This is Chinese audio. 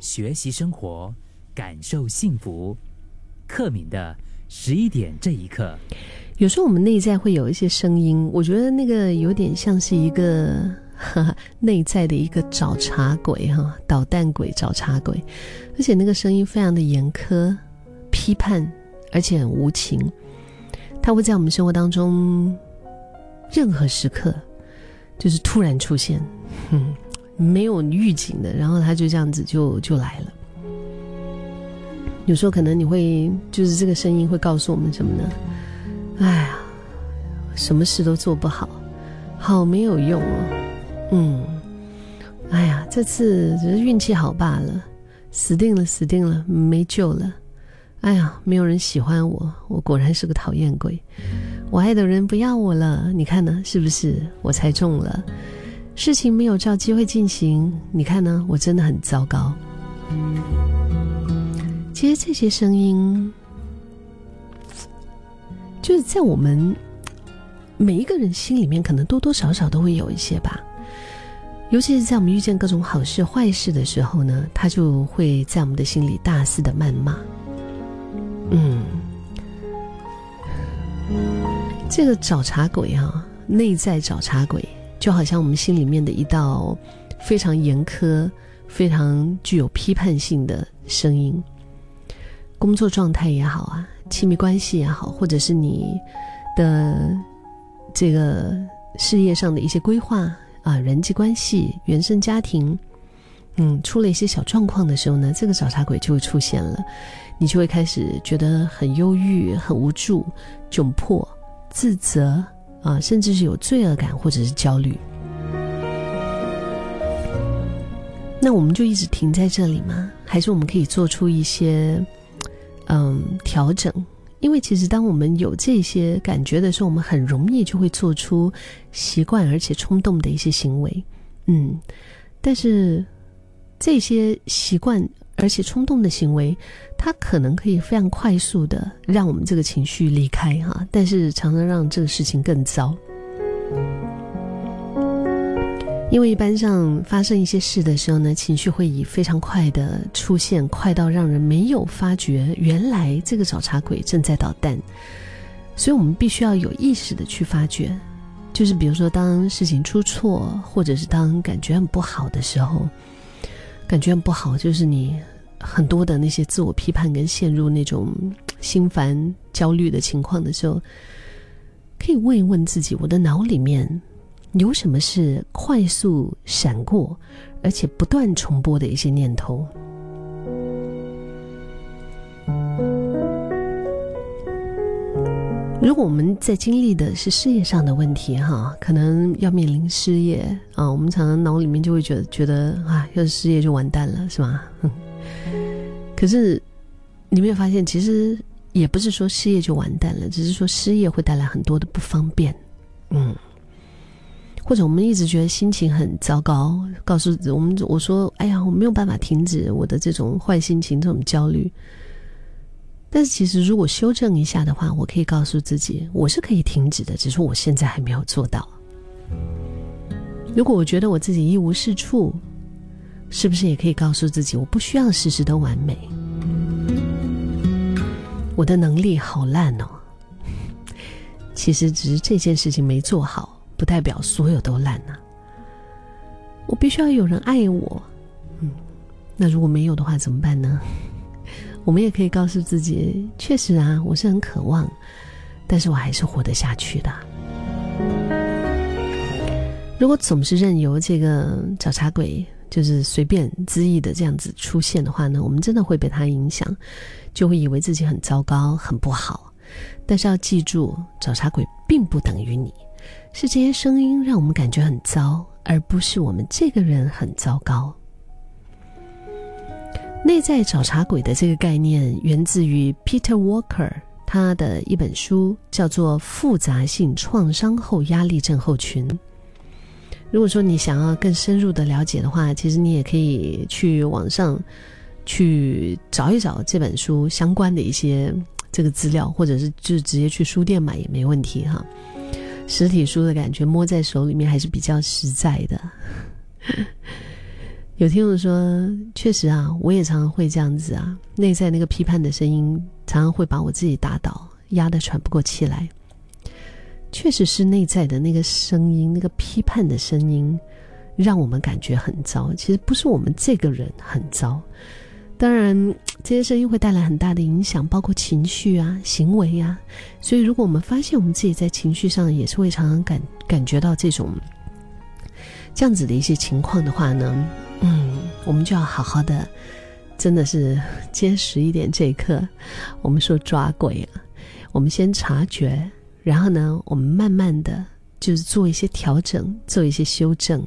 学习生活，感受幸福。克敏的十一点这一刻，有时候我们内在会有一些声音，我觉得那个有点像是一个 内在的一个找茬鬼哈，捣蛋鬼、找茬鬼，而且那个声音非常的严苛、批判，而且很无情。它会在我们生活当中任何时刻，就是突然出现，嗯，没有预警的，然后它就这样子就就来了。有时候可能你会，就是这个声音会告诉我们什么呢？哎呀，什么事都做不好，好没有用哦。嗯，哎呀，这次只是运气好罢了，死定了，死定了，没救了。哎呀，没有人喜欢我，我果然是个讨厌鬼。我爱的人不要我了，你看呢？是不是我猜中了？事情没有照机会进行，你看呢？我真的很糟糕。其实这些声音，就是在我们每一个人心里面，可能多多少少都会有一些吧。尤其是在我们遇见各种好事坏事的时候呢，他就会在我们的心里大肆的谩骂。嗯，这个找茬鬼啊，内在找茬鬼，就好像我们心里面的一道非常严苛、非常具有批判性的声音。工作状态也好啊，亲密关系也好，或者是你的这个事业上的一些规划啊，人际关系、原生家庭，嗯，出了一些小状况的时候呢，这个找茬鬼就会出现了。你就会开始觉得很忧郁、很无助、窘迫、自责啊，甚至是有罪恶感或者是焦虑。那我们就一直停在这里吗？还是我们可以做出一些嗯调整？因为其实当我们有这些感觉的时候，我们很容易就会做出习惯而且冲动的一些行为。嗯，但是这些习惯。而且冲动的行为，它可能可以非常快速的让我们这个情绪离开哈，但是常常让这个事情更糟。因为一般上发生一些事的时候呢，情绪会以非常快的出现，快到让人没有发觉原来这个找茬鬼正在捣蛋，所以我们必须要有意识的去发觉，就是比如说当事情出错，或者是当感觉很不好的时候。感觉很不好，就是你很多的那些自我批判跟陷入那种心烦焦虑的情况的时候，可以问一问自己：我的脑里面有什么是快速闪过，而且不断重播的一些念头？如果我们在经历的是事业上的问题，哈，可能要面临失业啊，我们常常脑里面就会觉得觉得啊，要是失业就完蛋了，是吗？可是你没有发现，其实也不是说失业就完蛋了，只是说失业会带来很多的不方便，嗯，或者我们一直觉得心情很糟糕，告诉我们我说，哎呀，我没有办法停止我的这种坏心情，这种焦虑。但是其实，如果修正一下的话，我可以告诉自己，我是可以停止的，只是我现在还没有做到。如果我觉得我自己一无是处，是不是也可以告诉自己，我不需要事事都完美？我的能力好烂哦。其实只是这件事情没做好，不代表所有都烂啊。我必须要有人爱我，嗯，那如果没有的话怎么办呢？我们也可以告诉自己，确实啊，我是很渴望，但是我还是活得下去的。如果总是任由这个找茬鬼，就是随便恣意的这样子出现的话呢，我们真的会被他影响，就会以为自己很糟糕、很不好。但是要记住，找茬鬼并不等于你，是这些声音让我们感觉很糟，而不是我们这个人很糟糕。内在找茬鬼的这个概念源自于 Peter Walker，他的一本书叫做《复杂性创伤后压力症候群》。如果说你想要更深入的了解的话，其实你也可以去网上去找一找这本书相关的一些这个资料，或者是就直接去书店买也没问题哈。实体书的感觉摸在手里面还是比较实在的。有听众说，确实啊，我也常常会这样子啊，内在那个批判的声音，常常会把我自己打倒，压得喘不过气来。确实是内在的那个声音，那个批判的声音，让我们感觉很糟。其实不是我们这个人很糟，当然这些声音会带来很大的影响，包括情绪啊、行为啊。所以，如果我们发现我们自己在情绪上也是会常常感感觉到这种这样子的一些情况的话呢？嗯，我们就要好好的，真的是坚实一点。这一刻，我们说抓鬼啊，我们先察觉，然后呢，我们慢慢的就是做一些调整，做一些修正。